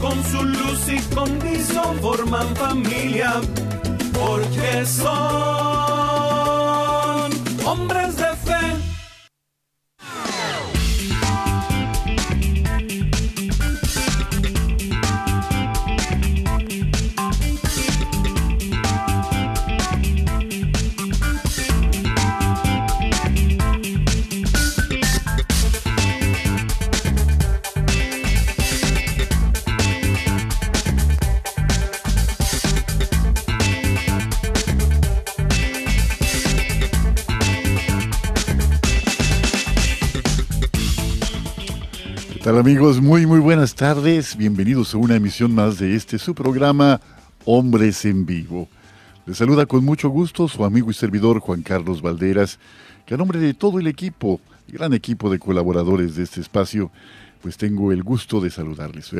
con su luz y condición forman familia, porque son hombres de Hola amigos? Muy muy buenas tardes. Bienvenidos a una emisión más de este su programa Hombres en Vivo. Les saluda con mucho gusto su amigo y servidor Juan Carlos Valderas, que a nombre de todo el equipo, el gran equipo de colaboradores de este espacio, pues tengo el gusto de saludarles.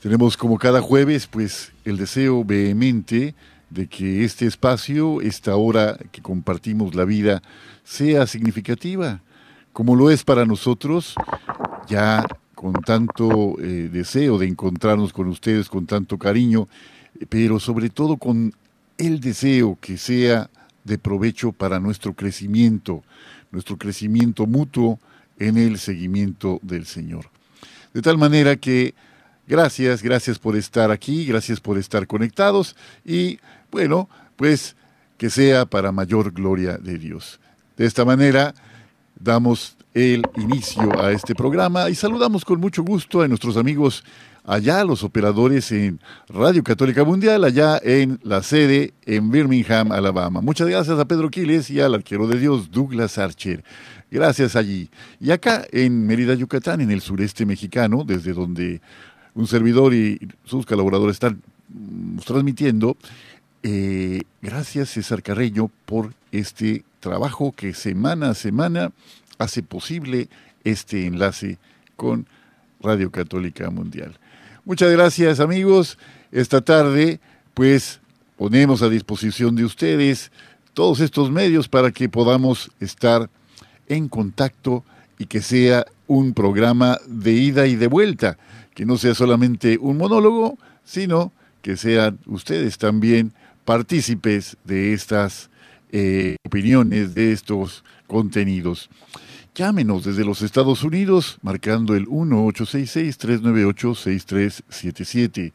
Tenemos como cada jueves pues el deseo vehemente de que este espacio, esta hora que compartimos la vida, sea significativa, como lo es para nosotros, ya con tanto eh, deseo de encontrarnos con ustedes, con tanto cariño, pero sobre todo con el deseo que sea de provecho para nuestro crecimiento, nuestro crecimiento mutuo en el seguimiento del Señor. De tal manera que gracias, gracias por estar aquí, gracias por estar conectados y bueno, pues que sea para mayor gloria de Dios. De esta manera damos el inicio a este programa y saludamos con mucho gusto a nuestros amigos allá, los operadores en Radio Católica Mundial, allá en la sede en Birmingham, Alabama. Muchas gracias a Pedro Quiles y al arquero de Dios, Douglas Archer. Gracias allí. Y acá en Mérida, Yucatán, en el sureste mexicano, desde donde un servidor y sus colaboradores están mm, transmitiendo, eh, gracias César Carreño por este trabajo que semana a semana hace posible este enlace con Radio Católica Mundial. Muchas gracias amigos. Esta tarde pues ponemos a disposición de ustedes todos estos medios para que podamos estar en contacto y que sea un programa de ida y de vuelta, que no sea solamente un monólogo, sino que sean ustedes también partícipes de estas eh, opiniones, de estos contenidos. Llámenos desde los Estados Unidos marcando el 1-866-398-6377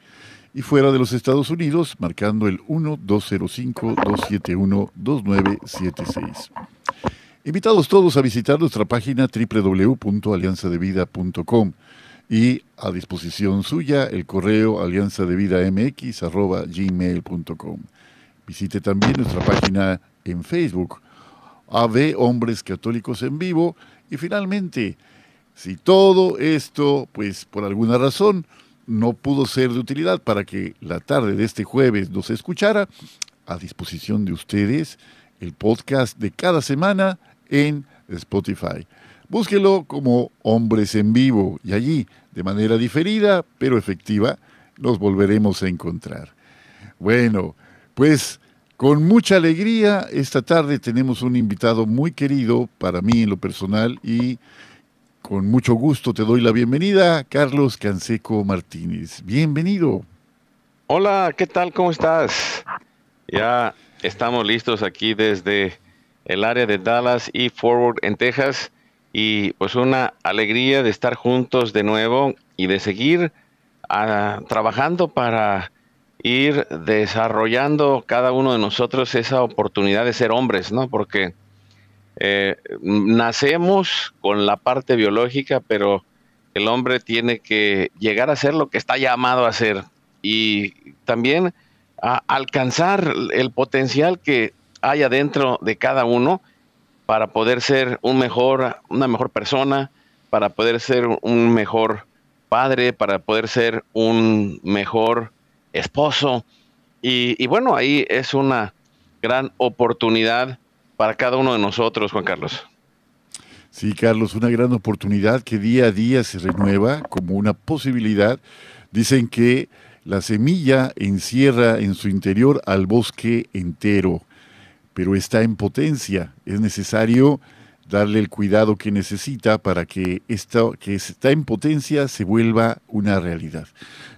y fuera de los Estados Unidos marcando el 1-205-271-2976. Invitados todos a visitar nuestra página www.alianzadevida.com y a disposición suya el correo alianzadevidamx.gmail.com. Visite también nuestra página en Facebook AV Hombres Católicos en Vivo. Y finalmente, si todo esto, pues por alguna razón, no pudo ser de utilidad para que la tarde de este jueves nos escuchara, a disposición de ustedes el podcast de cada semana en Spotify. Búsquelo como Hombres en Vivo y allí, de manera diferida pero efectiva, nos volveremos a encontrar. Bueno, pues con mucha alegría, esta tarde tenemos un invitado muy querido para mí en lo personal y con mucho gusto te doy la bienvenida, Carlos Canseco Martínez. Bienvenido. Hola, ¿qué tal? ¿Cómo estás? Ya estamos listos aquí desde el área de Dallas y Forward en Texas y pues una alegría de estar juntos de nuevo y de seguir ah, trabajando para ir desarrollando cada uno de nosotros esa oportunidad de ser hombres, ¿no? Porque eh, nacemos con la parte biológica, pero el hombre tiene que llegar a ser lo que está llamado a ser y también a alcanzar el potencial que hay adentro de cada uno para poder ser un mejor, una mejor persona, para poder ser un mejor padre, para poder ser un mejor esposo Y, bueno, ahí es una gran oportunidad para cada uno de nosotros, Juan Carlos. Sí, Carlos, una gran oportunidad que día a día se renueva como una posibilidad. Dicen que la semilla encierra en su interior al bosque entero, pero está en potencia. Es necesario darle el cuidado que necesita para que esto que está en potencia se vuelva una realidad.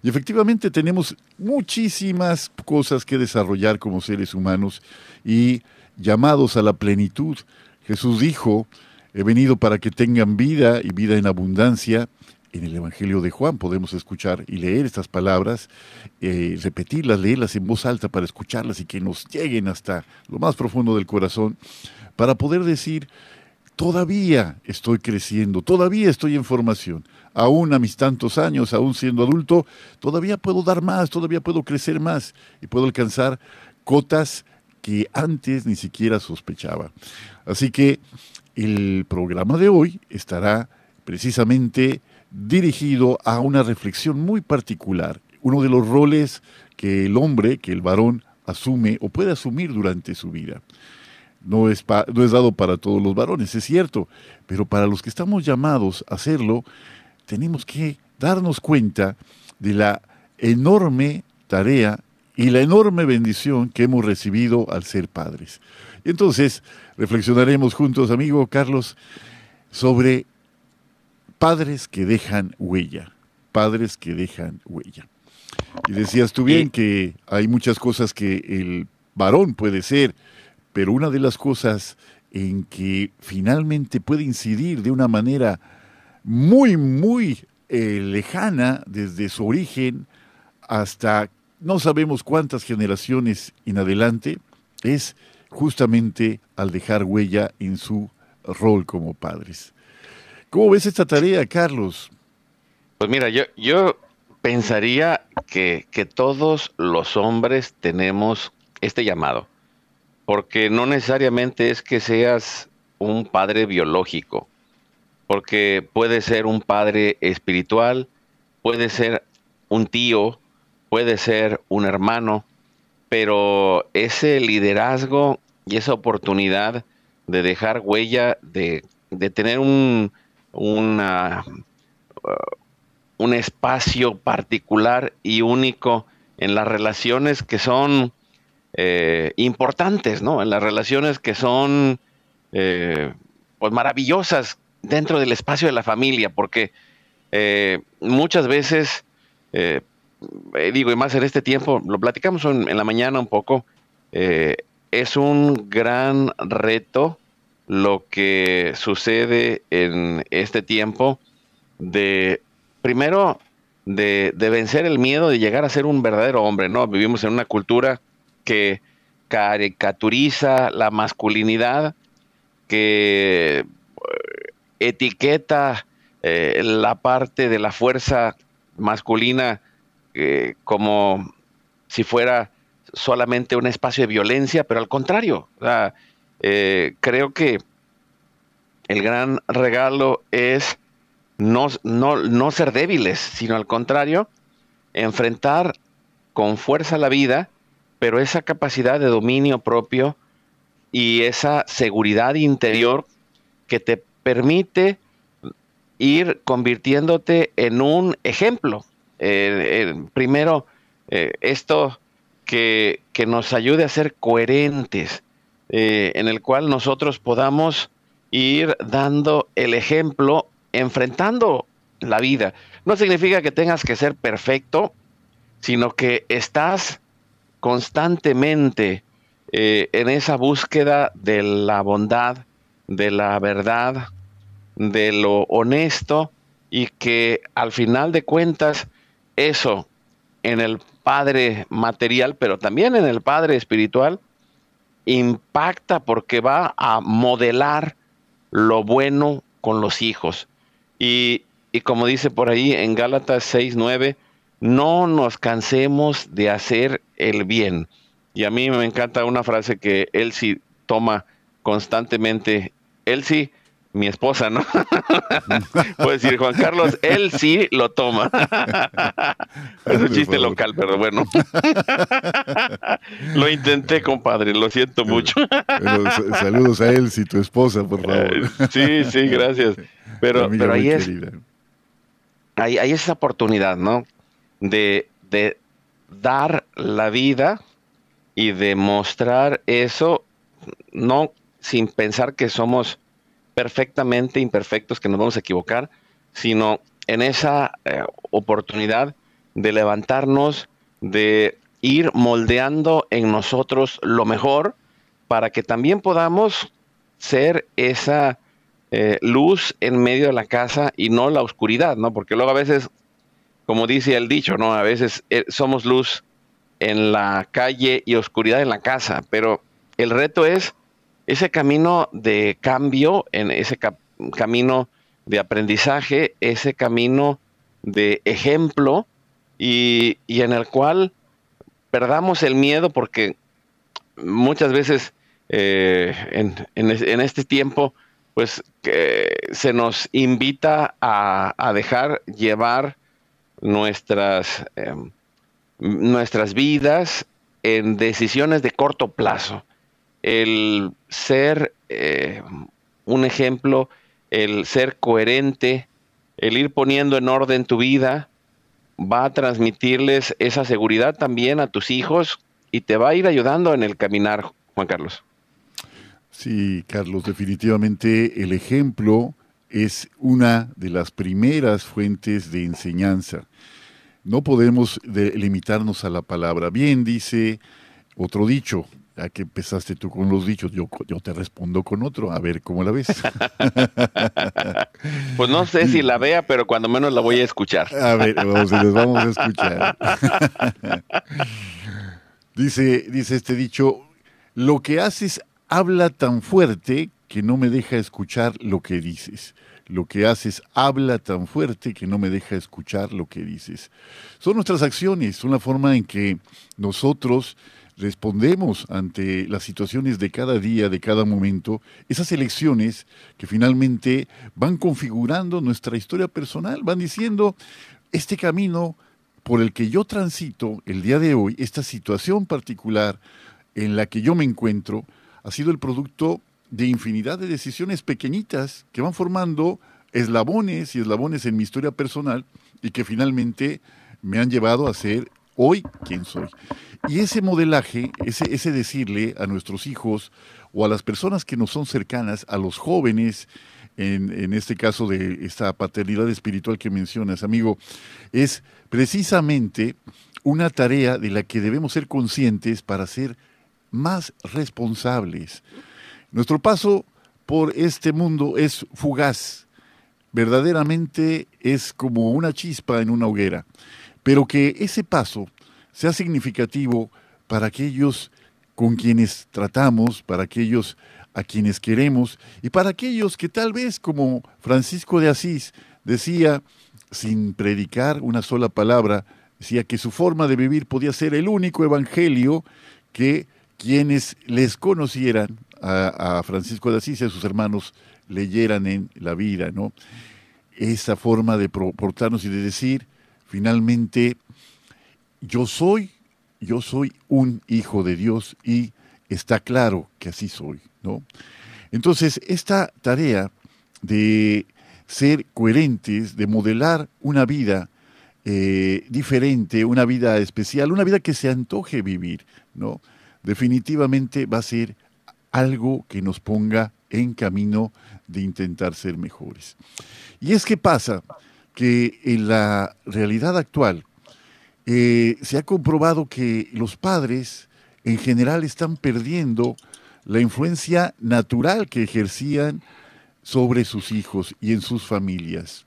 Y efectivamente tenemos muchísimas cosas que desarrollar como seres humanos y llamados a la plenitud. Jesús dijo, he venido para que tengan vida y vida en abundancia. En el Evangelio de Juan podemos escuchar y leer estas palabras, eh, repetirlas, leerlas en voz alta para escucharlas y que nos lleguen hasta lo más profundo del corazón, para poder decir, todavía estoy creciendo, todavía estoy en formación. Aún a mis tantos años, aún siendo adulto, todavía puedo dar más, todavía puedo crecer más y puedo alcanzar cotas que antes ni siquiera sospechaba. Así que el programa de hoy estará precisamente dirigido a una reflexión muy particular, uno de los roles que el hombre, que el varón asume o puede asumir durante su vida no es, no es dado para todos los varones, es cierto, pero para los que estamos llamados a hacerlo, tenemos que darnos cuenta de la enorme tarea y la enorme bendición que hemos recibido al ser padres. Y entonces reflexionaremos juntos, amigo Carlos, sobre padres que dejan huella, padres que dejan huella. Y decías tú bien que hay muchas cosas que el varón puede ser, pero una de las cosas en que finalmente puede incidir de una manera muy, muy eh, lejana desde su origen hasta no sabemos cuántas generaciones en adelante, es justamente al dejar huella en su rol como padres. ¿Cómo ves esta tarea, Carlos? Pues mira, yo, yo pensaría que, que todos los hombres tenemos este llamado porque no necesariamente es que seas un padre biológico, porque puede ser un padre espiritual, puede ser un tío, puede ser un hermano, pero ese liderazgo y esa oportunidad de dejar huella, de, tener un, uh, un espacio particular y único en las relaciones que son eh, importantes, ¿no? En las relaciones que son eh, pues maravillosas dentro del espacio de la familia, porque eh, muchas veces, digo, y más en este tiempo, lo platicamos en, la mañana un poco, es un gran reto lo que sucede en este tiempo de, primero, de, de, vencer el miedo de llegar a ser un verdadero hombre, ¿no? Vivimos en una cultura que caricaturiza la masculinidad, que eh, etiqueta eh, la parte de la fuerza masculina eh, como si fuera solamente un espacio de violencia, pero al contrario, creo que el gran regalo es no, no ser débiles, sino al contrario, enfrentar con fuerza la vida pero esa capacidad de dominio propio y esa seguridad interior que te permite ir convirtiéndote en un ejemplo. Eh, eh, primero, eh, esto que, nos ayude a ser coherentes, en el cual nosotros podamos ir dando el ejemplo, enfrentando la vida. No significa que tengas que ser perfecto, sino que estás constantemente eh, en esa búsqueda de la bondad, de la verdad, de lo honesto y que al final de cuentas eso en el Padre material, pero también en el Padre espiritual, impacta porque va a modelar lo bueno con los hijos. Y, y como dice por ahí en Gálatas 6, 9, no nos cansemos de hacer el bien. Y a mí me encanta una frase que Elsie toma constantemente. Elsie, mi esposa, ¿no? Puedo decir, Juan Carlos, él sí lo toma. es un chiste local, pero bueno. lo intenté, compadre, lo siento mucho. saludos a él, si tu esposa, por favor. Eh, sí, sí, gracias. Pero, pero ahí es, hay, hay, esa oportunidad, ¿no? De, dar la vida y de mostrar eso, no sin pensar que somos perfectamente imperfectos, que nos vamos a equivocar, sino en esa eh, oportunidad de levantarnos, de ir moldeando en nosotros lo mejor para que también podamos ser esa eh, luz en medio de la casa y no la oscuridad, ¿no? Porque luego a veces, como dice el dicho, ¿no? A veces eh, somos luz en la calle y oscuridad en la casa, pero el reto es ese camino de cambio, en ese camino de aprendizaje, ese camino de ejemplo y, en el cual perdamos el miedo porque muchas veces eh, en, este tiempo pues se nos invita a, dejar llevar nuestras, em, nuestras vidas en decisiones de corto plazo el ser eh, un ejemplo, el ser coherente, el ir poniendo en orden tu vida, va a transmitirles esa seguridad también a tus hijos y te va a ir ayudando en el caminar, Juan Carlos. Sí, Carlos, definitivamente el ejemplo es una de las primeras fuentes de enseñanza. No podemos limitarnos a la palabra. Bien, dice otro dicho, ya que empezaste tú con los dichos, yo, yo te respondo con otro, a ver cómo la ves. pues no sé si la vea, pero cuando menos la voy a escuchar. A ver, vamos, les vamos a escuchar. dice, dice este dicho, lo que haces habla tan fuerte que no me deja escuchar lo que dices. Lo que haces habla tan fuerte que no me deja escuchar lo que dices. Son nuestras acciones, son la forma en que nosotros respondemos ante las situaciones de cada día, de cada momento, esas elecciones que finalmente van configurando nuestra historia personal, van diciendo, este camino por el que yo transito el día de hoy, esta situación particular en la que yo me encuentro, ha sido el producto de infinidad de decisiones pequeñitas que van formando eslabones y eslabones en mi historia personal y que finalmente me han llevado a ser hoy quien soy. Y ese modelaje, ese, ese decirle a nuestros hijos o a las personas que nos son cercanas, a los jóvenes, en, en, este caso de esta paternidad espiritual que mencionas, amigo, es precisamente una tarea de la que debemos ser conscientes para ser más responsables. Nuestro paso por este mundo es fugaz, verdaderamente es como una chispa en una hoguera, pero que ese paso sea significativo para aquellos con quienes tratamos, para aquellos a quienes queremos y para aquellos que tal vez, como Francisco de Asís decía, sin predicar una sola palabra, decía que su forma de vivir podía ser el único evangelio que quienes les conocieran a, Francisco de Asís y a sus hermanos leyeran en la vida, ¿no? Esa forma de portarnos y de decir, finalmente, yo soy, yo soy un hijo de Dios y está claro que así soy, ¿no? Entonces, esta tarea de ser coherentes, de modelar una vida eh, diferente, una vida especial, una vida que se antoje vivir, ¿no? Definitivamente va a ser algo que nos ponga en camino de intentar ser mejores. Y es que pasa que en la realidad actual, eh, se ha comprobado que los padres en general están perdiendo la influencia natural que ejercían sobre sus hijos y en sus familias.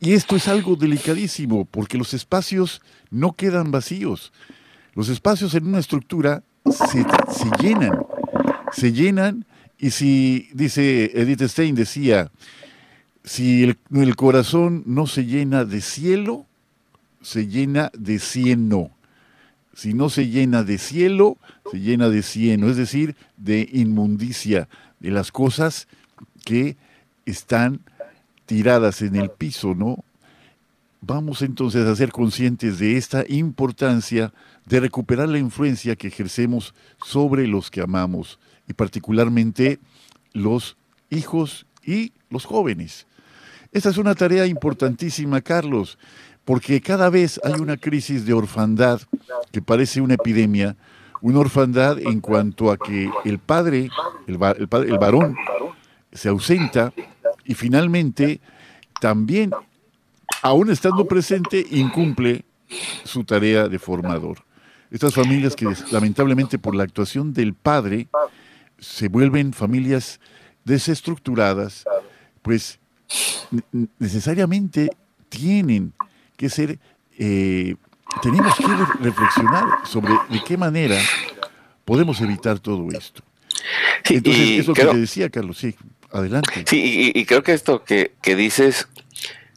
Y esto es algo delicadísimo porque los espacios no quedan vacíos. Los espacios en una estructura se, llenan, se llenan y si, dice Edith Stein, decía, si el corazón no se llena de cielo, se llena de cieno. Si no se llena de cielo, se llena de cieno, es decir, de inmundicia, de las cosas que están tiradas en el piso, ¿no? Vamos entonces a ser conscientes de esta importancia de recuperar la influencia que ejercemos sobre los que amamos y particularmente los hijos y los jóvenes. Esta es una tarea importantísima, Carlos, porque cada vez hay una crisis de orfandad que parece una epidemia, una orfandad en cuanto a que el padre, el, el varón, se ausenta y finalmente también aún estando presente, incumple su tarea de formador. Estas familias que lamentablemente por la actuación del padre se vuelven familias desestructuradas, pues necesariamente tienen que ser, eh, tenemos que reflexionar sobre de qué manera podemos evitar todo esto. Entonces, eso que te decía, Carlos, sí, adelante. Sí, y, creo que esto que, que dices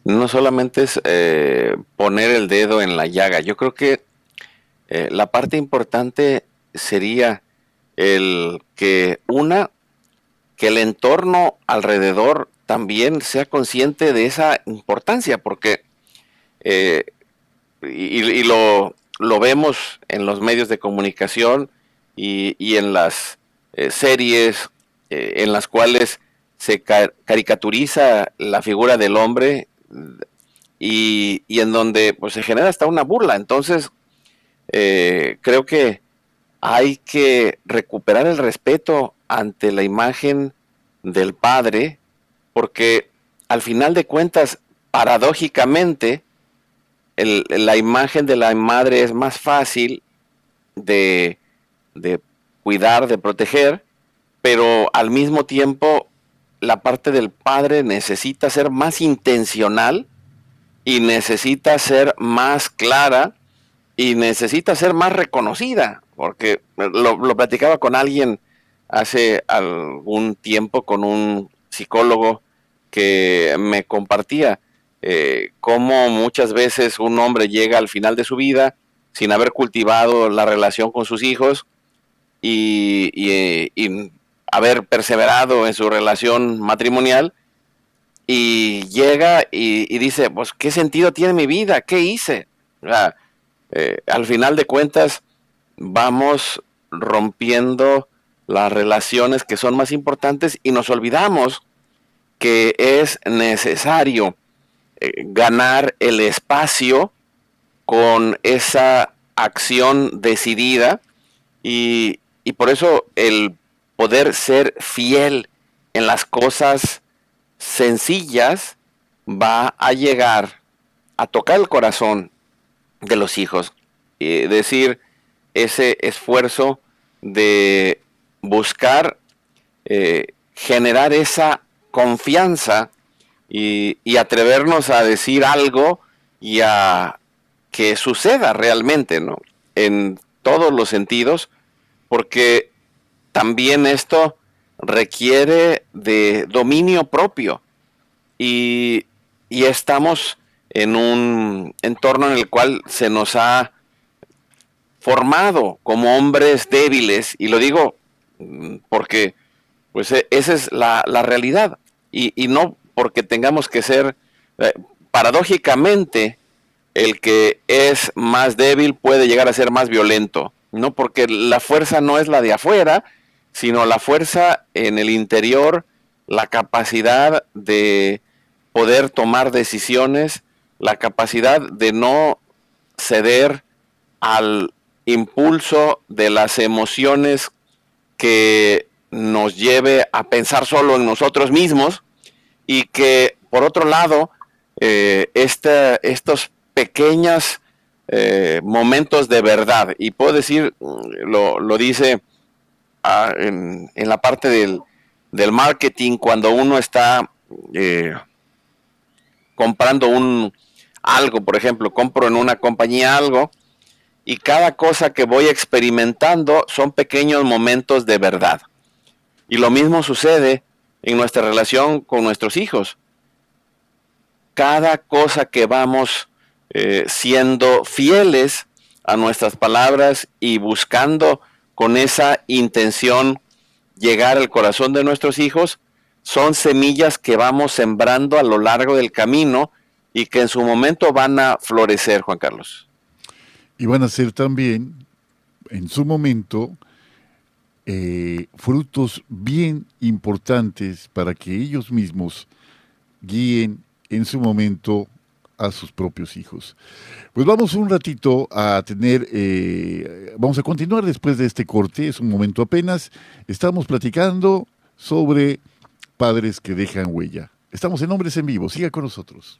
no solamente es eh, poner el dedo en la llaga, yo creo que eh, la parte importante sería el que una, que el entorno alrededor también sea consciente de esa importancia, porque, eh, y, lo, lo, vemos en los medios de comunicación y, y en las series en las cuales se caricaturiza la figura del hombre y, en donde pues, se genera hasta una burla. Entonces, eh, creo que hay que recuperar el respeto ante la imagen del padre, porque al final de cuentas, paradójicamente, la imagen de la madre es más fácil de, de cuidar, de proteger, pero al mismo tiempo la parte del padre necesita ser más intencional y necesita ser más clara y necesita ser más reconocida, porque lo, platicaba con alguien hace algún tiempo, con un psicólogo que me compartía eh, cómo muchas veces un hombre llega al final de su vida sin haber cultivado la relación con sus hijos y, y haber perseverado en su relación matrimonial y llega y, dice, pues, ¿qué sentido tiene mi vida? ¿Qué hice? Eh, al final de cuentas, vamos rompiendo las relaciones que son más importantes y nos olvidamos que es necesario eh, ganar el espacio con esa acción decidida y, y por eso el poder ser fiel en las cosas sencillas va a llegar a tocar el corazón de los hijos. Es decir, ese esfuerzo de buscar eh, generar esa confianza y, y, atrevernos a decir algo y a que suceda realmente, ¿no? En todos los sentidos, porque también esto requiere de dominio propio y, estamos en un entorno en el cual se nos ha formado como hombres débiles y lo digo mm, porque pues e, esa es la, realidad y, no porque tengamos que ser eh, paradójicamente el que es más débil puede llegar a ser más violento no porque la fuerza no es la de afuera sino la fuerza en el interior, la capacidad de poder tomar decisiones, la capacidad de no ceder al impulso de las emociones que nos lleve a pensar solo en nosotros mismos y que por otro lado eh, estos pequeños eh, momentos de verdad y puedo decir lo, lo dice en, la parte del, marketing cuando uno está eh, comprando un algo, por ejemplo, compro en una compañía algo y cada cosa que voy experimentando son pequeños momentos de verdad. Y lo mismo sucede en nuestra relación con nuestros hijos. Cada cosa que vamos eh, siendo fieles a nuestras palabras y buscando con esa intención llegar al corazón de nuestros hijos, son semillas que vamos sembrando a lo largo del camino y que en su momento van a florecer, Juan Carlos. Y van a ser también, en su momento, eh, frutos bien importantes para que ellos mismos guíen en su momento a sus propios hijos. Pues vamos un ratito a tener, eh, vamos a continuar después de este corte, es un momento apenas, estamos platicando sobre padres que dejan huella. Estamos en Hombres en Vivo, siga con nosotros.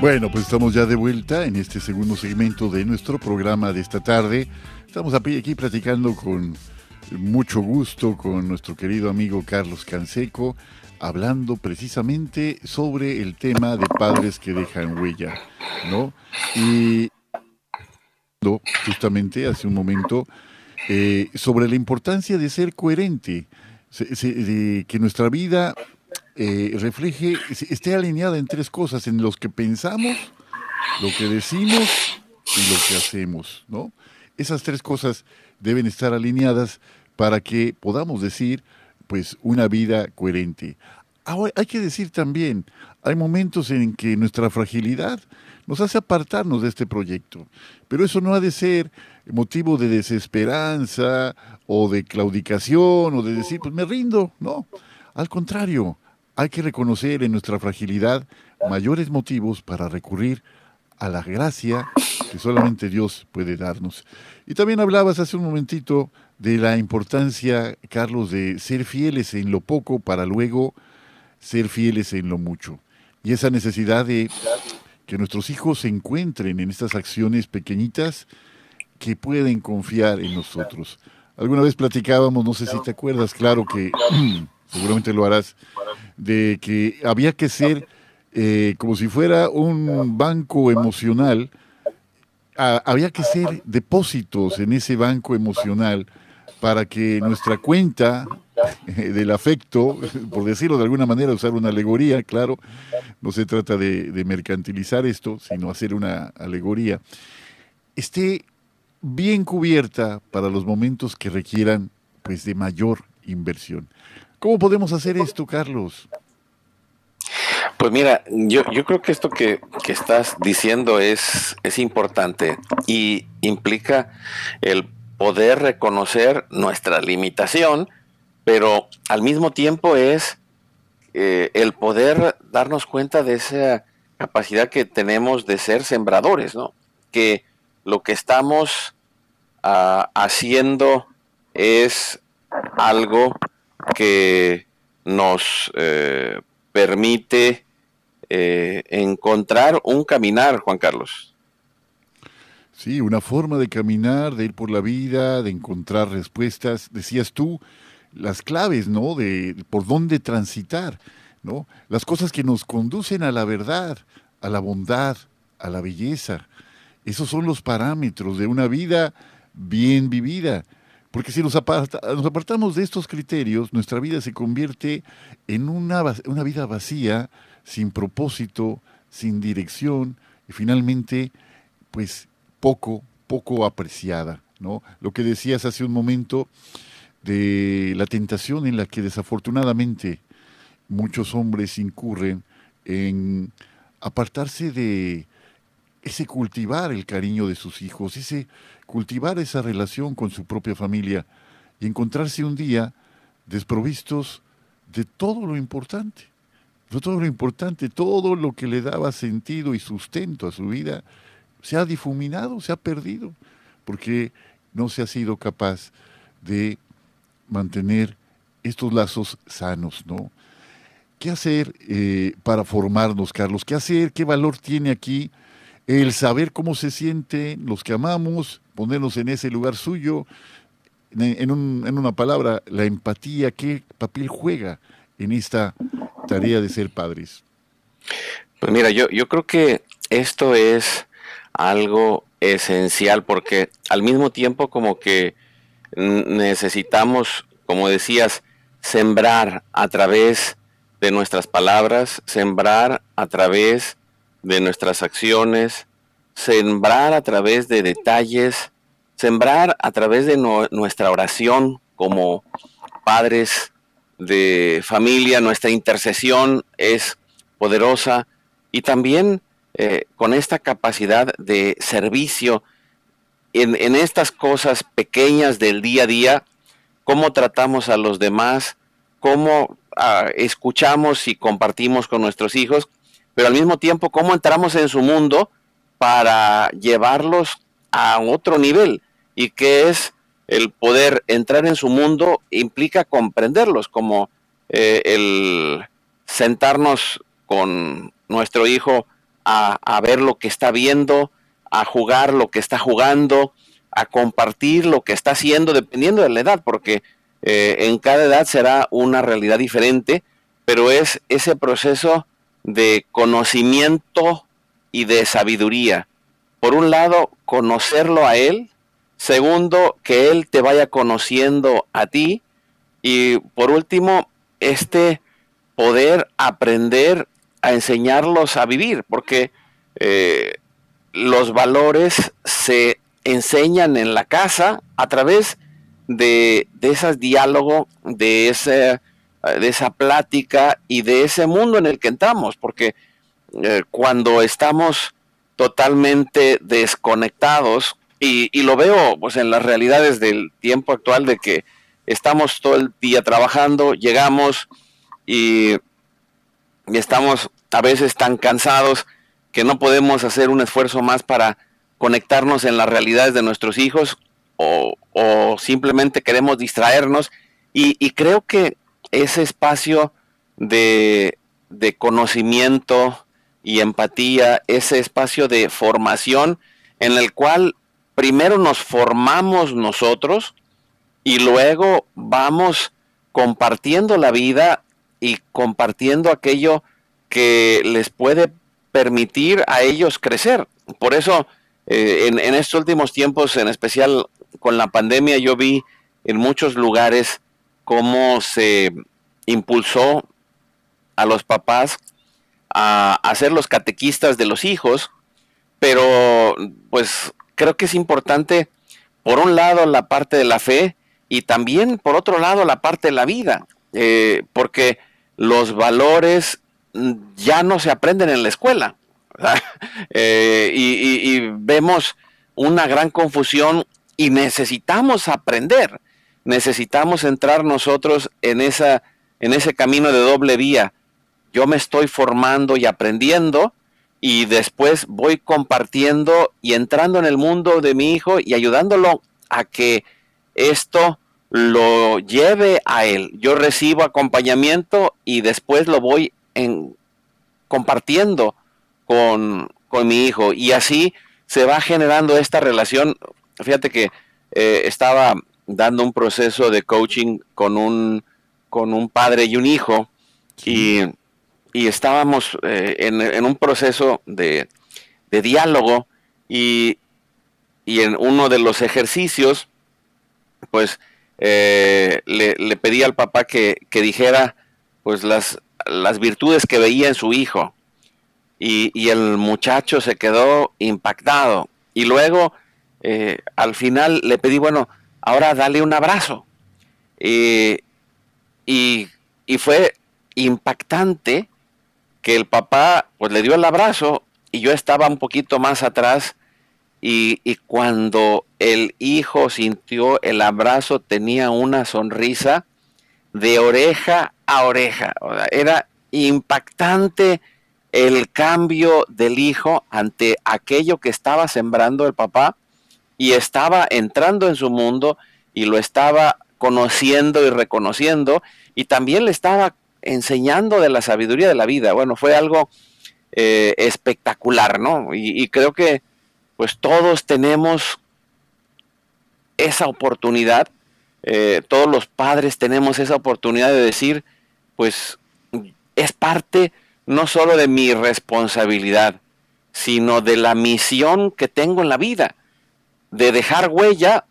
Bueno, pues estamos ya de vuelta en este segundo segmento de nuestro programa de esta tarde. Estamos aquí platicando con mucho gusto con nuestro querido amigo Carlos Canseco, hablando precisamente sobre el tema de padres que dejan huella, ¿no? Y justamente hace un momento eh, sobre la importancia de ser coherente, de que nuestra vida eh, refleje, esté alineada en tres cosas, en los que pensamos, lo que decimos y lo que hacemos, ¿no? Esas tres cosas deben estar alineadas para que podamos decir, pues, una vida coherente. Hay que decir también, hay momentos en que nuestra fragilidad nos hace apartarnos de este proyecto, pero eso no ha de ser motivo de desesperanza o de claudicación o de decir, pues me rindo, no. Al contrario, hay que reconocer en nuestra fragilidad mayores motivos para recurrir a la gracia que solamente Dios puede darnos. Y también hablabas hace un momentito de la importancia, Carlos, de ser fieles en lo poco para luego ser fieles en lo mucho. Y esa necesidad de que nuestros hijos se encuentren en estas acciones pequeñitas que pueden confiar en nosotros. Alguna vez platicábamos, no sé si te acuerdas, claro que seguramente lo harás, de que había que ser eh, como si fuera un banco emocional, había que ser depósitos en ese banco emocional para que nuestra cuenta eh, del afecto, por decirlo de alguna manera, usar una alegoría, claro, no se trata de, de mercantilizar esto, sino hacer una alegoría, esté bien cubierta para los momentos que requieran pues de mayor inversión. ¿Cómo podemos hacer esto, Carlos? Pues mira, yo, yo creo que esto que, estás diciendo es, es importante y implica el poder reconocer nuestra limitación, pero al mismo tiempo es eh, el poder darnos cuenta de esa capacidad que tenemos de ser sembradores, ¿no? Que lo que estamos ah, haciendo es algo que nos eh, permite eh, encontrar un caminar, Juan Carlos. Sí, una forma de caminar, de ir por la vida, de encontrar respuestas. Decías tú, las claves, ¿no? De por dónde transitar, ¿no? Las cosas que nos conducen a la verdad, a la bondad, a la belleza. Esos son los parámetros de una vida bien vivida. Porque si nos, apartamos de estos criterios, nuestra vida se convierte en una, una vida vacía, sin propósito, sin dirección y finalmente, pues poco, poco apreciada. ¿no? Lo que decías hace un momento de la tentación en la que desafortunadamente muchos hombres incurren en apartarse de ese cultivar el cariño de sus hijos, ese cultivar esa relación con su propia familia y encontrarse un día desprovistos de todo lo importante, de todo lo importante, todo lo que le daba sentido y sustento a su vida, se ha difuminado, se ha perdido, porque no se ha sido capaz de mantener estos lazos sanos, ¿no? ¿Qué hacer eh, para formarnos, Carlos? ¿Qué hacer? ¿Qué valor tiene aquí el saber cómo se sienten los que amamos, ponernos en ese lugar suyo? En, una palabra, la empatía, ¿qué papel juega en esta tarea de ser padres? Pues mira, yo, yo creo que esto es algo esencial porque al mismo tiempo como que necesitamos, como decías, sembrar a través de nuestras palabras, sembrar a través de nuestras acciones, sembrar a través de detalles, sembrar a través de nuestra oración como padres de familia, nuestra intercesión es poderosa y también eh, con esta capacidad de servicio en, estas cosas pequeñas del día a día, cómo tratamos a los demás, cómo ah, escuchamos y compartimos con nuestros hijos, pero al mismo tiempo cómo entramos en su mundo para llevarlos a otro nivel y que es el poder entrar en su mundo implica comprenderlos, como eh, el sentarnos con nuestro hijo a, ver lo que está viendo, a jugar lo que está jugando, a compartir lo que está haciendo, dependiendo de la edad, porque eh, en cada edad será una realidad diferente, pero es ese proceso de conocimiento y de sabiduría. Por un lado, conocerlo a Él. Segundo, que Él te vaya conociendo a ti. Y por último, este poder aprender a enseñarlos a vivir, porque eh, los valores se enseñan en la casa a través de, de ese diálogo, de, ese, de esa plática y de ese mundo en el que entramos, porque eh, cuando estamos totalmente desconectados, y, y, lo veo pues en las realidades del tiempo actual de que estamos todo el día trabajando, llegamos y, y estamos a veces tan cansados que no podemos hacer un esfuerzo más para conectarnos en las realidades de nuestros hijos o, simplemente queremos distraernos. Y, creo que ese espacio de, de conocimiento y empatía, ese espacio de formación en el cual primero nos formamos nosotros y luego vamos compartiendo la vida y compartiendo aquello que les puede permitir a ellos crecer. Por eso, eh, en, estos últimos tiempos, en especial con la pandemia, yo vi en muchos lugares cómo se impulsó a los papás a, a ser los catequistas de los hijos, pero pues creo que es importante, por un lado, la parte de la fe y también, por otro lado, la parte de la vida, eh, porque los valores ya no se aprenden en la escuela. Eh, y, vemos una gran confusión y necesitamos aprender, necesitamos entrar nosotros en, esa, en ese camino de doble vía. Yo me estoy formando y aprendiendo y después voy compartiendo y entrando en el mundo de mi hijo y ayudándolo a que esto lo lleve a él. Yo recibo acompañamiento y después lo voy en, compartiendo con, mi hijo y así se va generando esta relación. Fíjate que eh, estaba dando un proceso de coaching con un, con un padre y un hijo y, estábamos eh, en, un proceso de, diálogo y, en uno de los ejercicios, pues eh, le, le, pedí al papá que, que dijera pues las, las virtudes que veía en su hijo. Y, el muchacho se quedó impactado. Y luego eh, al final le pedí, bueno, ahora dale un abrazo. y, y fue impactante que el papá pues le dio el abrazo y yo estaba un poquito más atrás y, y, cuando el hijo sintió el abrazo tenía una sonrisa de oreja a oreja. era impactante el cambio del hijo ante aquello que estaba sembrando el papá y estaba entrando en su mundo y lo estaba conociendo y reconociendo y también le estaba enseñando de la sabiduría de la vida. Bueno, fue algo eh, espectacular, ¿no? Y, creo que pues todos tenemos esa oportunidad, eh, todos los padres tenemos esa oportunidad de decir, pues es parte no solo de mi responsabilidad, sino de la misión que tengo en la vida, de dejar huella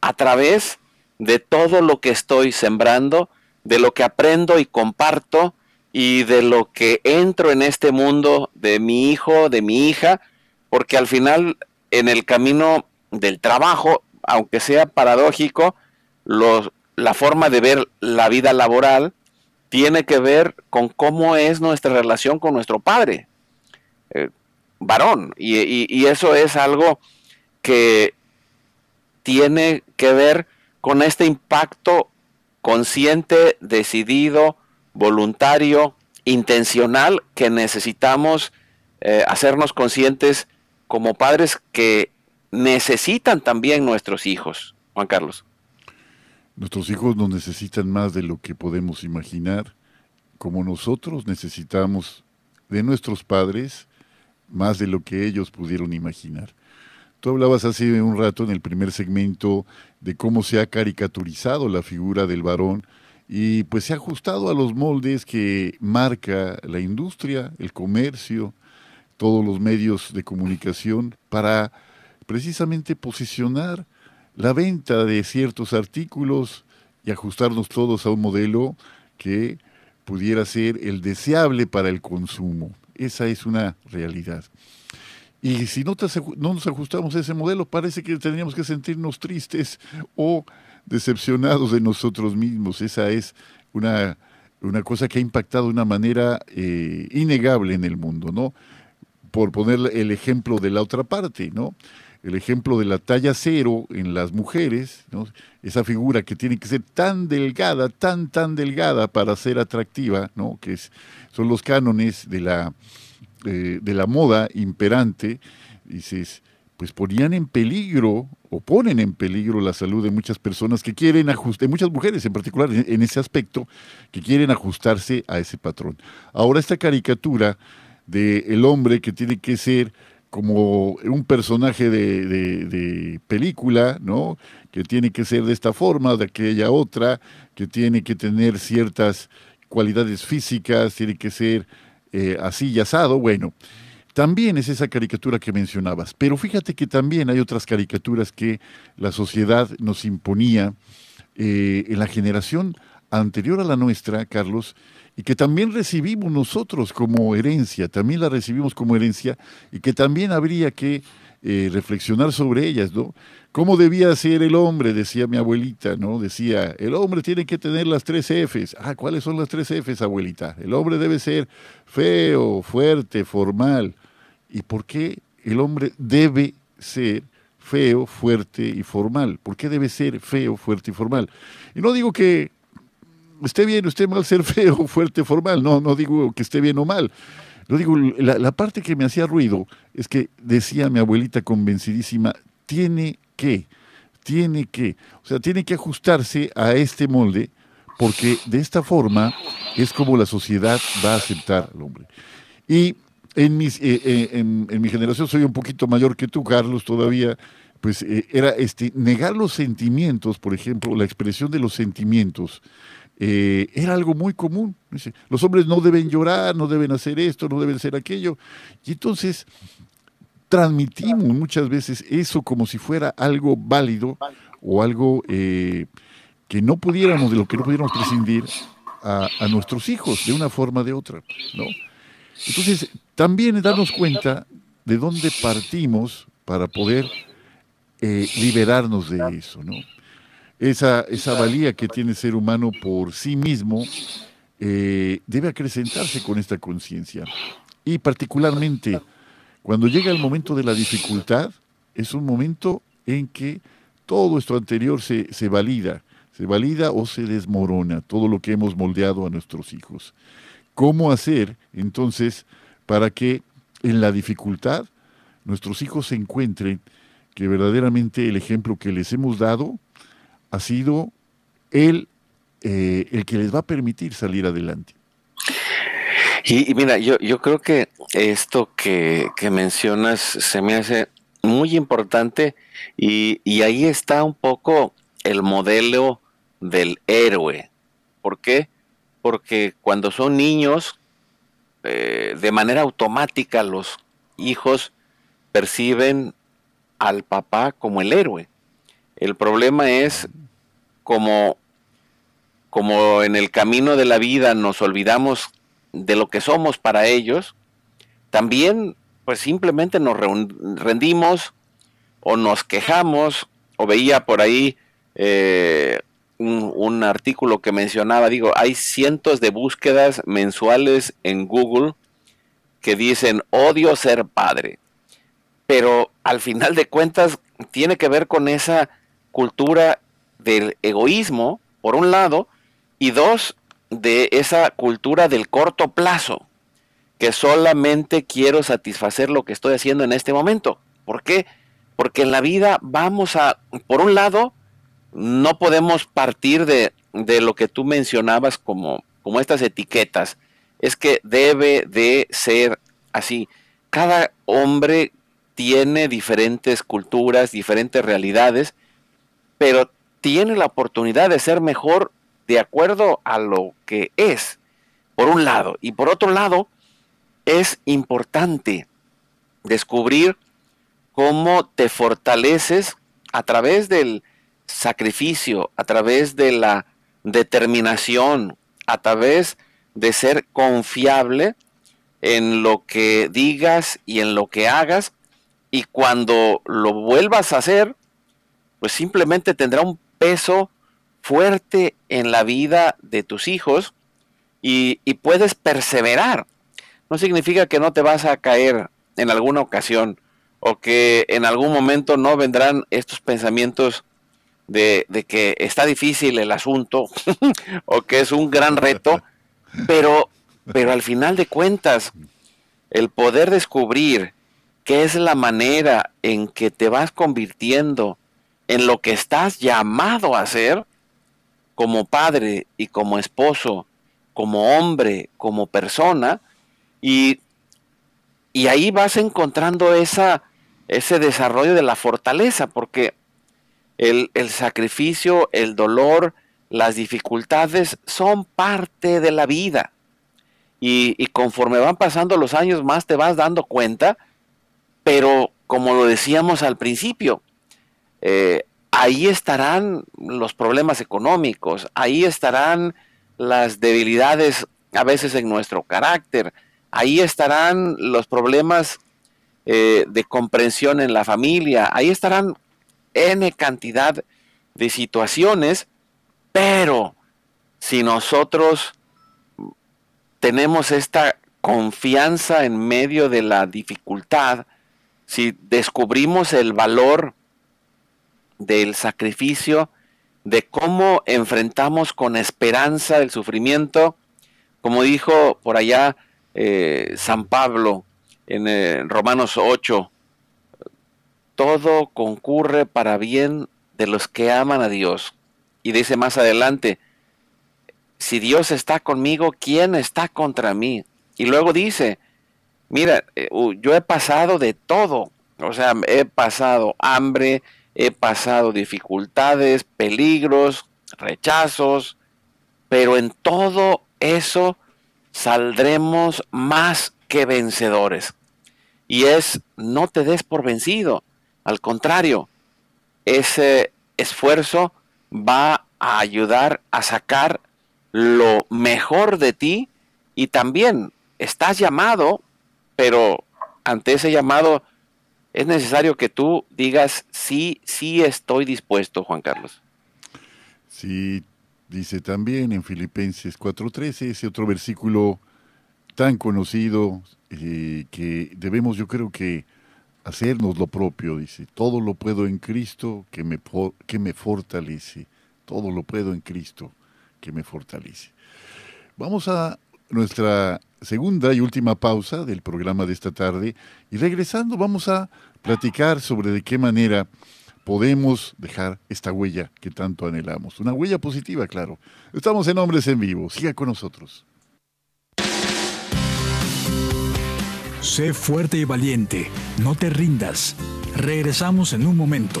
a través de todo lo que estoy sembrando, de lo que aprendo y comparto y de lo que entro en este mundo de mi hijo, de mi hija, porque al final en el camino del trabajo, aunque sea paradójico, la forma de ver la vida laboral tiene que ver con cómo es nuestra relación con nuestro padre, eh, varón, y eso es algo que tiene que ver con este impacto consciente, decidido, voluntario, intencional que necesitamos eh, hacernos conscientes como padres que necesitan también nuestros hijos. Juan Carlos. Nuestros hijos nos necesitan más de lo que podemos imaginar, como nosotros necesitamos de nuestros padres más de lo que ellos pudieron imaginar. Tú hablabas hace un rato en el primer segmento de cómo se ha caricaturizado la figura del varón y pues se ha ajustado a los moldes que marca la industria, el comercio, todos los medios de comunicación para precisamente posicionar la venta de ciertos artículos y ajustarnos todos a un modelo que pudiera ser el deseable para el consumo. Esa es una realidad. Y si no, no nos ajustamos a ese modelo, parece que tendríamos que sentirnos tristes o decepcionados de nosotros mismos. Esa es una, una cosa que ha impactado de una manera eh, innegable en el mundo, ¿no? Por poner el ejemplo de la otra parte, ¿no? El ejemplo de la talla cero en las mujeres, ¿no? Esa figura que tiene que ser tan delgada, tan, tan delgada para ser atractiva, ¿no? Que son los cánones de la de la moda imperante, dices, pues ponían en peligro o ponen en peligro la salud de muchas personas que quieren ajustar, muchas mujeres en particular en, ese aspecto, que quieren ajustarse a ese patrón. Ahora esta caricatura de el hombre que tiene que ser como un personaje de, de, película, ¿no? Que tiene que ser de esta forma, de aquella otra, que tiene que tener ciertas cualidades físicas, tiene que ser eh, así y asado, bueno, también es esa caricatura que mencionabas. Pero fíjate que también hay otras caricaturas que la sociedad nos imponía eh, en la generación anterior a la nuestra, Carlos, y que también recibimos nosotros como herencia, también la recibimos como herencia, y que también habría que eh, reflexionar sobre ellas, ¿no? ¿Cómo debía ser el hombre? Decía mi abuelita, ¿no? Decía, el hombre tiene que tener las tres Fs. Ah, ¿cuáles son las tres Fs, abuelita? El hombre debe ser feo, fuerte, formal. ¿Y por qué el hombre debe ser feo, fuerte y formal? ¿Por qué debe ser feo, fuerte y formal? Y no digo que esté bien esté mal ser feo, fuerte, formal. No, no digo que esté bien o mal. No digo, la, la parte que me hacía ruido es que decía mi abuelita convencidísima, tiene que, tiene que, o sea, tiene que ajustarse a este molde porque de esta forma es como la sociedad va a aceptar al hombre. Y en, mis, eh, eh, en, mi generación soy un poquito mayor que tú, Carlos, todavía, pues eh, era este, negar los sentimientos, por ejemplo, la expresión de los sentimientos, era algo muy común. Los hombres no deben llorar, no deben hacer esto, no deben hacer aquello. Y entonces transmitimos muchas veces eso como si fuera algo válido o algo eh, que no pudiéramos, de lo que no pudiéramos prescindir a, nuestros hijos de una forma o de otra. ¿no? Entonces, también darnos cuenta de dónde partimos para poder eh, liberarnos de eso, ¿no? Esa, esa valía que tiene el ser humano por sí mismo eh, debe acrecentarse con esta conciencia. Y particularmente cuando llega el momento de la dificultad, es un momento en que todo esto anterior se, se valida, se valida o se desmorona, todo lo que hemos moldeado a nuestros hijos. ¿Cómo hacer entonces para que en la dificultad nuestros hijos se encuentren que verdaderamente el ejemplo que les hemos dado ha sido el, eh, el que les va a permitir salir adelante. Y, mira, yo, yo creo que esto que, mencionas se me hace muy importante y, ahí está un poco el modelo del héroe. ¿Por qué? Porque cuando son niños, eh, de manera automática los hijos perciben al papá como el héroe. El problema es como, como en el camino de la vida nos olvidamos de lo que somos para ellos, también pues simplemente nos rendimos o nos quejamos. O veía por ahí eh, un, un, artículo que mencionaba, digo, hay cientos de búsquedas mensuales en Google que dicen odio ser padre, pero al final de cuentas tiene que ver con esa cultura del egoísmo, por un lado, y dos, de esa cultura del corto plazo, que solamente quiero satisfacer lo que estoy haciendo en este momento. ¿Por qué? Porque en la vida vamos a, por un lado, no podemos partir de, de lo que tú mencionabas como, como estas etiquetas. Es que debe de ser así. Cada hombre tiene diferentes culturas, diferentes realidades, pero tiene la oportunidad de ser mejor de acuerdo a lo que es, por un lado. Y por otro lado, es importante descubrir cómo te fortaleces a través del sacrificio, a través de la determinación, a través de ser confiable en lo que digas y en lo que hagas. Y cuando lo vuelvas a hacer, pues simplemente tendrá un peso fuerte en la vida de tus hijos y, puedes perseverar. No significa que no te vas a caer en alguna ocasión o que en algún momento no vendrán estos pensamientos de, de que está difícil el asunto o que es un gran reto, pero, pero al final de cuentas, el poder descubrir qué es la manera en que te vas convirtiendo en lo que estás llamado a hacer, como padre y como esposo, como hombre, como persona, y, y ahí vas encontrando esa, ese desarrollo de la fortaleza, porque el, el sacrificio, el dolor, las dificultades son parte de la vida. Y, y, conforme van pasando los años más te vas dando cuenta, pero como lo decíamos al principio, eh, ahí estarán los problemas económicos, ahí estarán las debilidades a veces en nuestro carácter, ahí estarán los problemas eh, de comprensión en la familia, ahí estarán N cantidad de situaciones, pero si nosotros tenemos esta confianza en medio de la dificultad, si descubrimos el valor del sacrificio, de cómo enfrentamos con esperanza el sufrimiento, como dijo por allá eh, San Pablo en eh, Romanos 8, todo concurre para bien de los que aman a Dios. Y dice más adelante, si Dios está conmigo, ¿quién está contra mí? Y luego dice, mira, eh, yo he pasado de todo, o sea, he pasado hambre, he pasado dificultades, peligros, rechazos, pero en todo eso saldremos más que vencedores. Y es, no te des por vencido. Al contrario, ese esfuerzo va a ayudar a sacar lo mejor de ti y también estás llamado, pero ante ese llamado es necesario que tú digas, sí, sí estoy dispuesto, Juan Carlos. Sí, dice también en Filipenses 4:13, ese otro versículo tan conocido eh, que debemos, yo creo que, hacernos lo propio, dice, todo lo puedo en Cristo que me, que me fortalece, todo lo puedo en Cristo que me fortalece. Vamos a nuestra segunda y última pausa del programa de esta tarde y regresando vamos a platicar sobre de qué manera podemos dejar esta huella que tanto anhelamos. Una huella positiva, claro. Estamos en Hombres en Vivo. Siga con nosotros. Sé fuerte y valiente. No te rindas. Regresamos en un momento.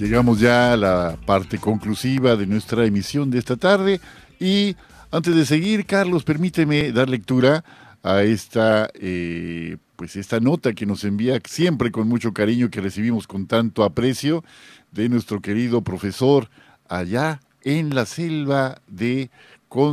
Llegamos ya a la parte conclusiva de nuestra emisión de esta tarde. Y antes de seguir, Carlos, permíteme dar lectura a esta, eh, pues esta nota que nos envía siempre con mucho cariño, que recibimos con tanto aprecio de nuestro querido profesor allá en la selva de,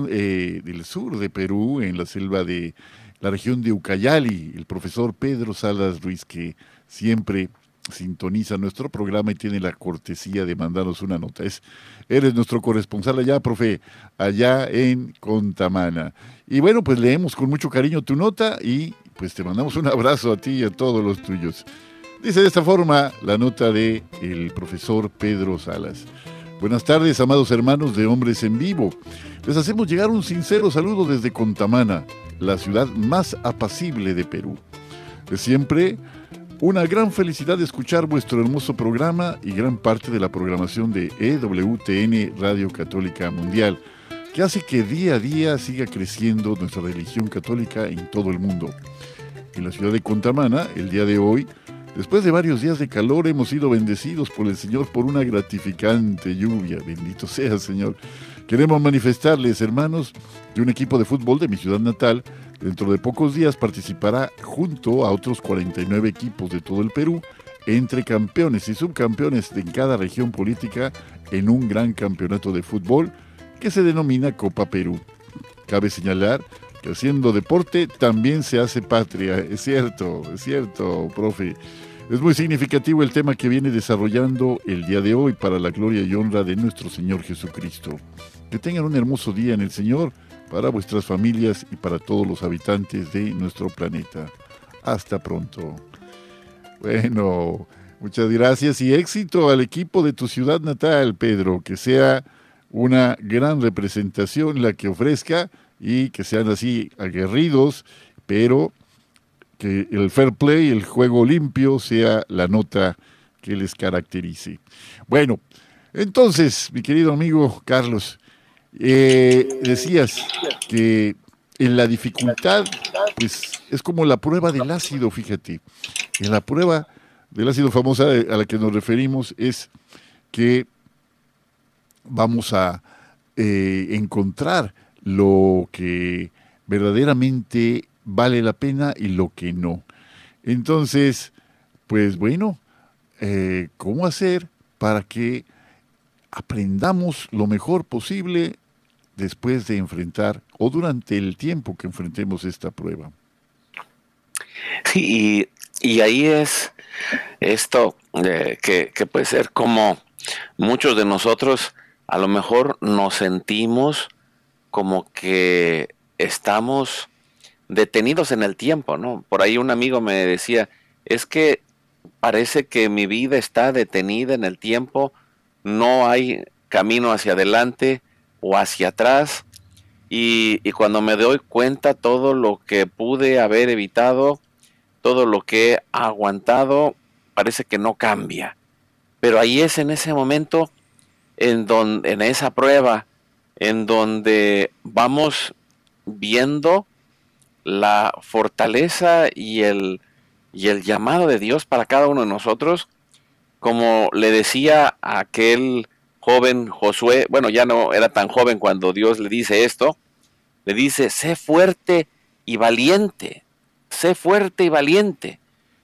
eh, del sur de Perú, en la selva de la región de Ucayali, el profesor Pedro Salas Ruiz, que siempre sintoniza nuestro programa y tiene la cortesía de mandarnos una nota. Es, eres nuestro corresponsal allá, profe, allá en Contamana. Y bueno, pues leemos con mucho cariño tu nota y pues te mandamos un abrazo a ti y a todos los tuyos. Dice de esta forma la nota de el profesor Pedro Salas. Buenas tardes, amados hermanos de Hombres en Vivo. Les hacemos llegar un sincero saludo desde Contamana, la ciudad más apacible de Perú. Siempre una gran felicidad de escuchar vuestro hermoso programa y gran parte de la programación de EWTN Radio Católica Mundial, que hace que día a día siga creciendo nuestra religión católica en todo el mundo. En la ciudad de Contamana, el día de hoy, después de varios días de calor, hemos sido bendecidos por el Señor por una gratificante lluvia. Bendito sea, Señor. Queremos manifestarles, hermanos, que un equipo de fútbol de mi ciudad natal Dentro de pocos días participará junto a otros 49 equipos de todo el Perú, entre campeones y subcampeones de cada región política, en un gran campeonato de fútbol que se denomina Copa Perú. Cabe señalar que haciendo deporte también se hace patria. Es cierto, es cierto, profe. Es muy significativo el tema que viene desarrollando el día de hoy para la gloria y honra de nuestro Señor Jesucristo. Que tengan un hermoso día en el Señor para vuestras familias y para todos los habitantes de nuestro planeta. Hasta pronto. Bueno, muchas gracias y éxito al equipo de tu ciudad natal, Pedro, que sea una gran representación la que ofrezca y que sean así aguerridos, pero que el fair play, el juego limpio, sea la nota que les caracterice. Bueno, entonces, mi querido amigo Carlos, eh, decías que en la dificultad, pues es como la prueba del ácido, fíjate. En la prueba del ácido famosa a la que nos referimos es que vamos a eh, encontrar lo que verdaderamente vale la pena y lo que no. Entonces, pues bueno, eh, ¿cómo hacer para que aprendamos lo mejor posible después de enfrentar o durante el tiempo que enfrentemos esta prueba. Sí, y, ahí es esto eh, que, que puede ser como muchos de nosotros a lo mejor nos sentimos como que estamos detenidos en el tiempo, ¿no? Por ahí un amigo me decía, es que parece que mi vida está detenida en el tiempo, no hay camino hacia adelante o hacia atrás, y, y cuando me doy cuenta todo lo que pude haber evitado, todo lo que he aguantado, parece que no cambia. Pero ahí es en ese momento, en, donde, en esa prueba, en donde vamos viendo la fortaleza y el, y el llamado de Dios para cada uno de nosotros, como le decía aquel joven Josué, bueno, ya no era tan joven cuando Dios le dice esto, le dice, sé fuerte y valiente, sé fuerte y valiente.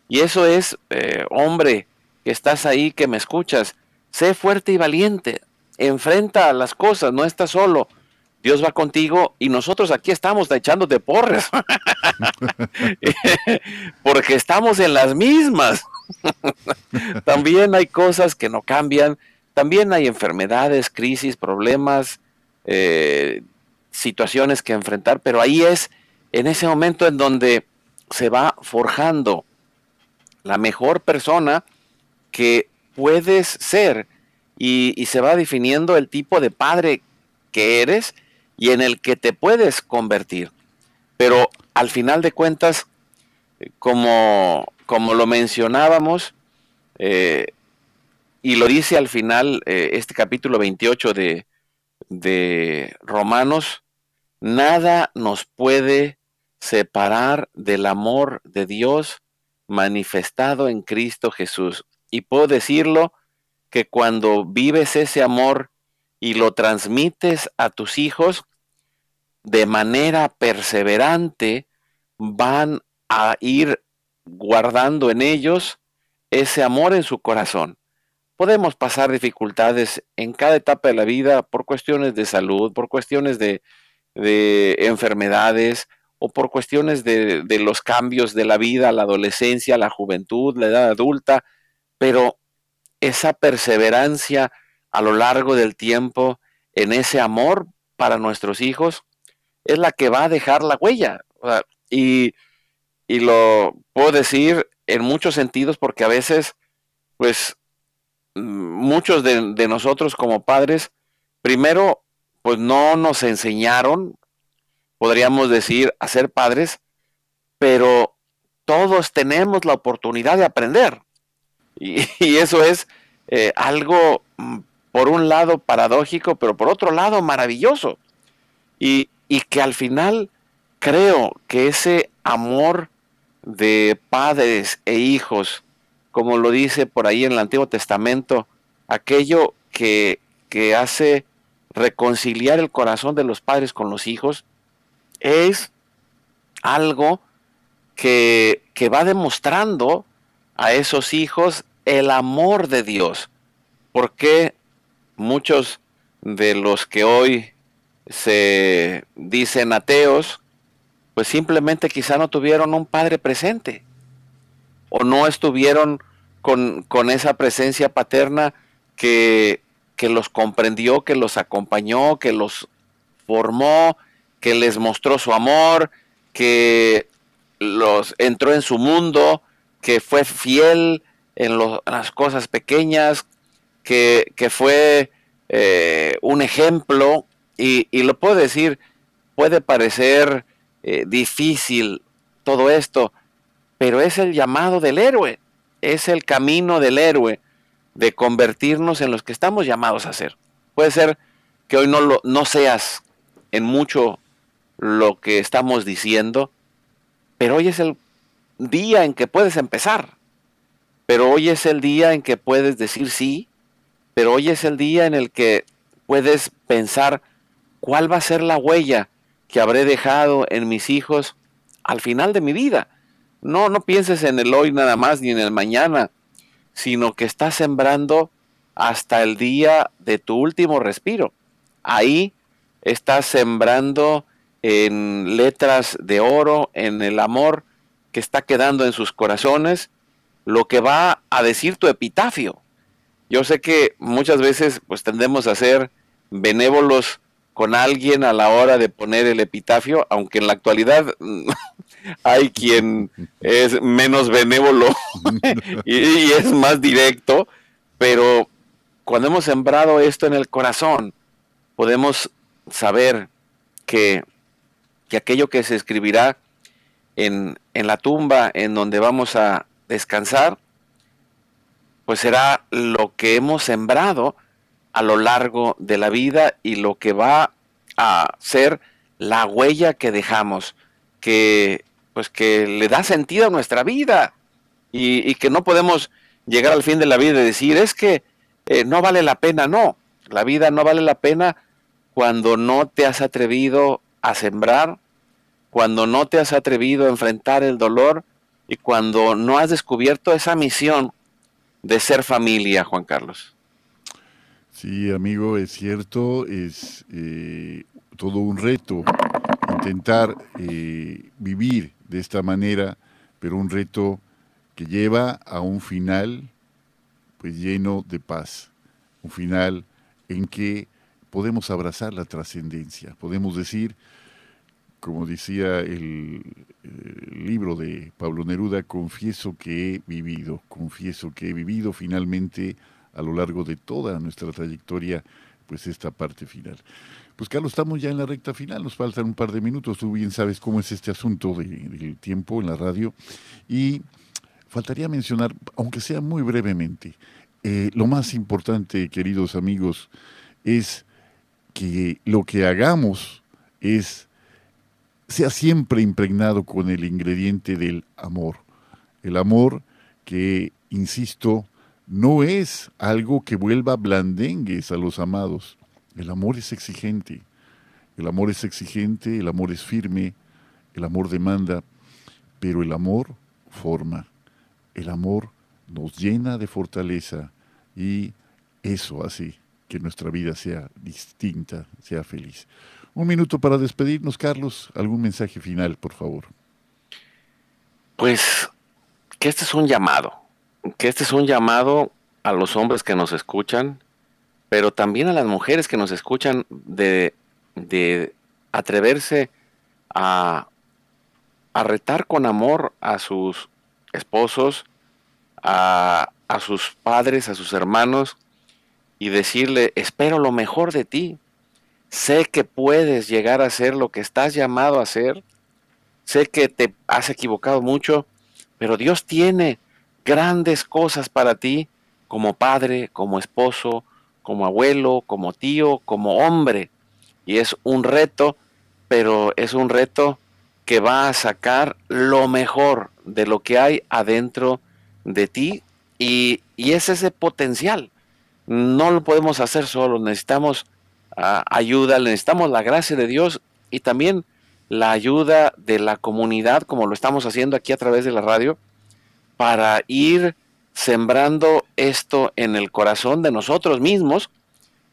Y eso es, eh, hombre, que estás ahí, que me escuchas, sé fuerte y valiente, enfrenta a las cosas, no estás solo. Dios va contigo y nosotros aquí estamos echándote porras. Porque estamos en las mismas. también hay cosas que no cambian, también hay enfermedades, crisis, problemas, eh, situaciones que enfrentar, pero ahí es en ese momento en donde se va forjando la mejor persona que puedes ser y, y, se va definiendo el tipo de padre que eres y en el que te puedes convertir. Pero al final de cuentas, como, como lo mencionábamos, eh, y lo dice al final eh, este capítulo 28 de, de Romanos, nada nos puede separar del amor de Dios manifestado en Cristo Jesús. Y puedo decirlo que cuando vives ese amor y lo transmites a tus hijos, de manera perseverante van a ir guardando en ellos ese amor en su corazón. Podemos pasar dificultades en cada etapa de la vida por cuestiones de salud, por cuestiones de, enfermedades o por cuestiones de, de los cambios de la vida, la adolescencia, la juventud, la edad adulta, pero esa perseverancia a lo largo del tiempo en ese amor para nuestros hijos es la que va a dejar la huella. y, y, lo puedo decir en muchos sentidos porque a veces, pues, muchos de, nosotros como padres, primero, pues no nos enseñaron, podríamos decir, a ser padres, pero todos tenemos la oportunidad de aprender. Y, y eso es eh, algo mm, por un lado paradójico, pero por otro lado maravilloso. Y, que al final creo que ese amor de padres e hijos, como lo dice por ahí en el Antiguo Testamento, aquello que, que hace reconciliar el corazón de los padres con los hijos, es algo que, que va demostrando a esos hijos el amor de Dios. porque muchos de los que hoy se dicen ateos, pues simplemente quizá no tuvieron un padre presente o no estuvieron con, con esa presencia paterna que, que los comprendió, que los acompañó, que los formó, que les mostró su amor, que los entró en su mundo, que fue fiel en, las cosas pequeñas, que, fue eh, un ejemplo, y, y, lo puedo decir, puede parecer eh, difícil todo esto, pero es el llamado del héroe, es el camino del héroe de convertirnos en los que estamos llamados a ser. Puede ser que hoy no, lo, no seas en mucho lo que estamos diciendo, pero hoy es el día en que puedes empezar. Pero hoy es el día en que puedes decir sí pero hoy es el día en el que puedes pensar cuál va a ser la huella que habré dejado en mis hijos al final de mi vida. No, no pienses en el hoy nada más ni en el mañana, sino que estás sembrando hasta el día de tu último respiro. Ahí estás sembrando en letras de oro, en el amor que está quedando en sus corazones lo que va a decir tu epitafio. Yo sé que muchas veces pues tendemos a ser benévolos con alguien a la hora de poner el epitafio, aunque en la actualidad hay quien es menos benévolo y, es más directo, pero cuando hemos sembrado esto en el corazón, podemos saber que, que aquello que se escribirá en, en la tumba en donde vamos a descansar, pues será lo que hemos sembrado a lo largo de la vida y lo que va a ser la huella que dejamos, que pues que le da sentido a nuestra vida. Y, que no podemos llegar al fin de la vida y decir es que eh, no vale la pena, no, la vida no vale la pena cuando no te has atrevido a sembrar, cuando no te has atrevido a enfrentar el dolor y cuando no has descubierto esa misión de ser familia, Juan Carlos. Sí, amigo, es cierto, es eh, todo un reto intentar eh, vivir de esta manera, pero un reto que lleva a un final pues lleno de paz, un final en que podemos abrazar la trascendencia, podemos decir, como decía el, el, libro de Pablo Neruda, confieso que he vivido, confieso que he vivido finalmente a lo largo de toda nuestra trayectoria, pues esta parte final. Pues Carlos, estamos ya en la recta final, nos faltan un par de minutos, tú bien sabes cómo es este asunto del tiempo en la radio, y faltaría mencionar, aunque sea muy brevemente, eh, lo más importante, queridos amigos, es que lo que hagamos es sea siempre impregnado con el ingrediente del amor. El amor que, insisto, no es algo que vuelva blandengues a los amados. El amor es exigente. El amor es exigente, el amor es firme, el amor demanda, pero el amor forma. El amor nos llena de fortaleza y eso hace que nuestra vida sea distinta, sea feliz. Un minuto para despedirnos, Carlos. ¿Algún mensaje final, por favor? Pues que este es un llamado que este es un llamado a los hombres que nos escuchan, pero también a las mujeres que nos escuchan de, de atreverse a, a, retar con amor a sus esposos, a, a sus padres, a sus hermanos, y decirle, espero lo mejor de ti, sé que puedes llegar a ser lo que estás llamado a ser, sé que te has equivocado mucho, pero Dios tiene grandes cosas para ti como padre, como esposo, como abuelo, como tío, como hombre. Y es un reto, pero es un reto que va a sacar lo mejor de lo que hay adentro de ti y, es ese potencial. No lo podemos hacer solo, necesitamos ayuda, necesitamos la gracia de Dios y también la ayuda de la comunidad, como lo estamos haciendo aquí a través de la radio, para ir sembrando esto en el corazón de nosotros mismos,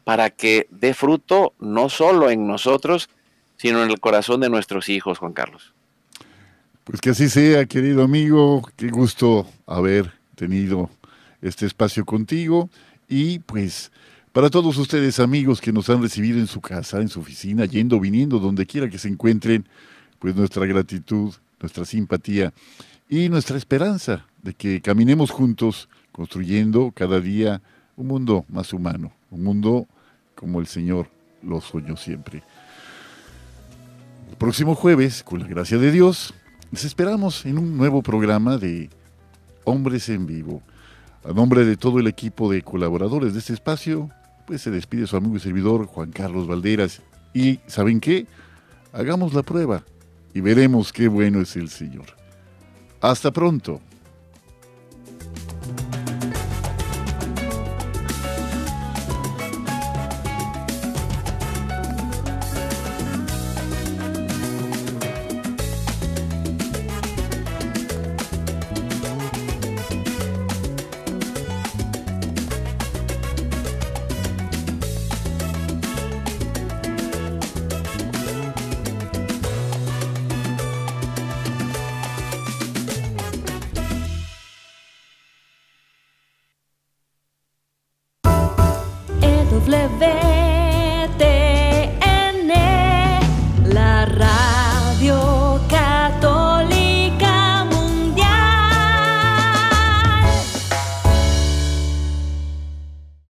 para que dé fruto no solo en nosotros, sino en el corazón de nuestros hijos, Juan Carlos. Pues que así sea, querido amigo, qué gusto haber tenido este espacio contigo y pues para todos ustedes amigos que nos han recibido en su casa, en su oficina, yendo, viniendo, donde quiera que se encuentren, pues nuestra gratitud, nuestra simpatía y nuestra esperanza de que caminemos juntos construyendo cada día un mundo más humano, un mundo como el Señor lo soñó siempre. El próximo jueves, con la gracia de Dios, les esperamos en un nuevo programa de Hombres en Vivo. A nombre de todo el equipo de colaboradores de este espacio, pues se despide su amigo y servidor Juan Carlos Valderas. Y ¿saben qué? Hagamos la prueba y veremos qué bueno es el Señor. Hasta pronto.